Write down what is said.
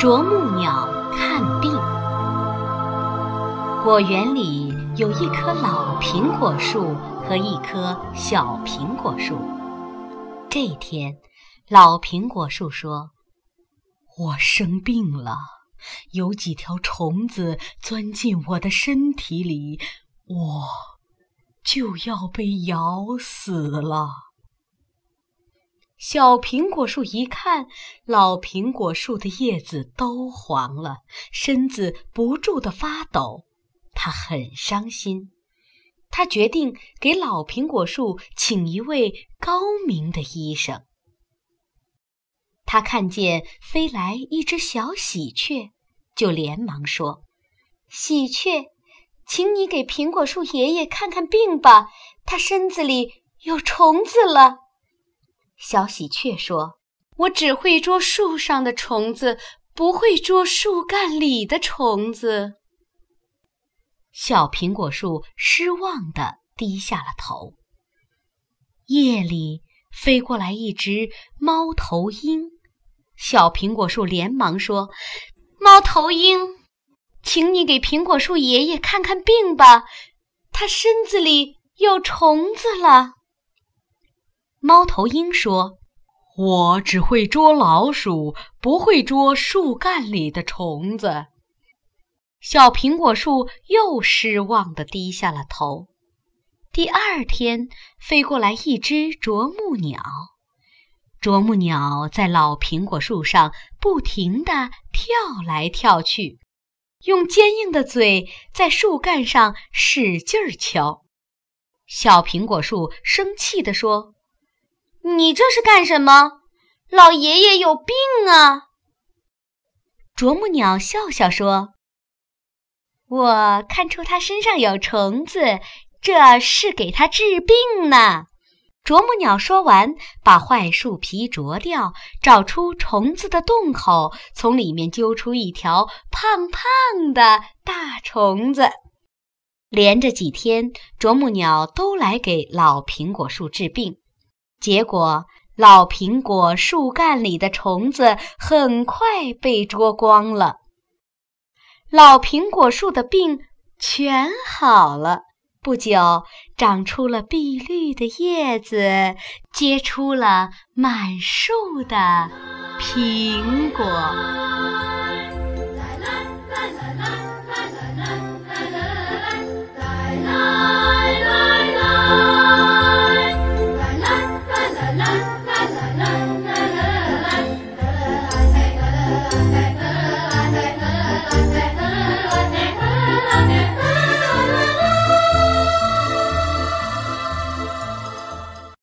啄木鸟看病。果园里有一棵老苹果树和一棵小苹果树。这天，老苹果树说：“我生病了，有几条虫子钻进我的身体里，我就要被咬死了。”小苹果树一看，老苹果树的叶子都黄了，身子不住地发抖，他很伤心。他决定给老苹果树请一位高明的医生。他看见飞来一只小喜鹊，就连忙说：“喜鹊，请你给苹果树爷爷看看病吧，他身子里有虫子了。”小喜鹊说：“我只会捉树上的虫子，不会捉树干里的虫子。”小苹果树失望地低下了头。夜里飞过来一只猫头鹰，小苹果树连忙说：“猫头鹰，请你给苹果树爷爷看看病吧，他身子里有虫子了。”猫头鹰说：“我只会捉老鼠，不会捉树干里的虫子。”小苹果树又失望地低下了头。第二天，飞过来一只啄木鸟。啄木鸟在老苹果树上不停地跳来跳去，用坚硬的嘴在树干上使劲儿敲。小苹果树生气地说。你这是干什么？老爷爷有病啊！啄木鸟笑笑说：“我看出他身上有虫子，这是给他治病呢。”啄木鸟说完，把坏树皮啄掉，找出虫子的洞口，从里面揪出一条胖胖的大虫子。连着几天，啄木鸟都来给老苹果树治病。结果，老苹果树干里的虫子很快被捉光了。老苹果树的病全好了，不久长出了碧绿的叶子，结出了满树的苹果。